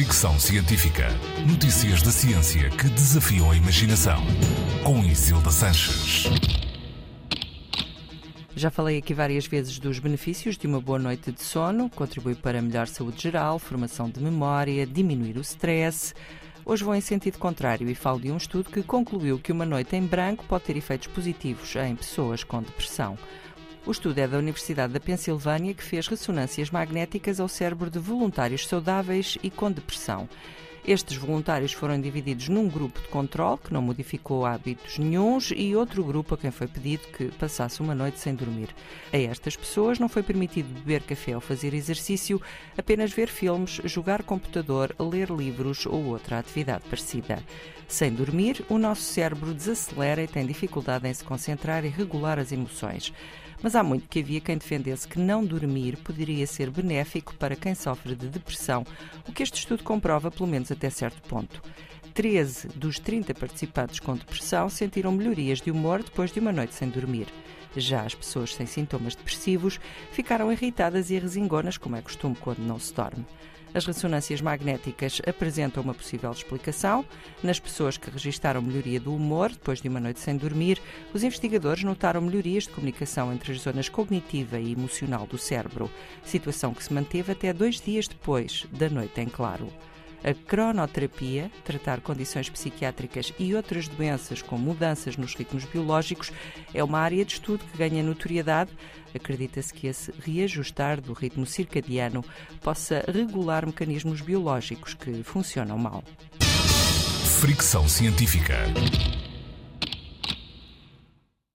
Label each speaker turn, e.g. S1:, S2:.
S1: Fricção Científica. Notícias da ciência que desafiam a imaginação. Com Isilda Sanches.
S2: Já falei aqui várias vezes dos benefícios de uma boa noite de sono. Contribui para melhor saúde geral, formação de memória, diminuir o stress. Hoje vou em sentido contrário e falo de um estudo que concluiu que uma noite em branco pode ter efeitos positivos em pessoas com depressão. O estudo é da Universidade da Pensilvânia que fez ressonâncias magnéticas ao cérebro de voluntários saudáveis e com depressão. Estes voluntários foram divididos num grupo de controle, que não modificou hábitos nenhums, e outro grupo a quem foi pedido que passasse uma noite sem dormir. A estas pessoas não foi permitido beber café ou fazer exercício, apenas ver filmes, jogar computador, ler livros ou outra atividade parecida. Sem dormir, o nosso cérebro desacelera e tem dificuldade em se concentrar e regular as emoções. Mas há muito que havia quem defendesse que não dormir poderia ser benéfico para quem sofre de depressão, o que este estudo comprova, pelo menos até certo ponto. 13 dos 30 participantes com depressão sentiram melhorias de humor depois de uma noite sem dormir. Já as pessoas sem sintomas depressivos ficaram irritadas e resingonas, como é costume quando não se dorme. As ressonâncias magnéticas apresentam uma possível explicação. Nas pessoas que registaram melhoria do humor depois de uma noite sem dormir, os investigadores notaram melhorias de comunicação entre as zonas cognitiva e emocional do cérebro, situação que se manteve até dois dias depois da noite em claro. A cronoterapia, tratar condições psiquiátricas e outras doenças com mudanças nos ritmos biológicos, é uma área de estudo que ganha notoriedade. Acredita-se que esse reajustar do ritmo circadiano possa regular mecanismos biológicos que funcionam mal.
S1: Fricção científica.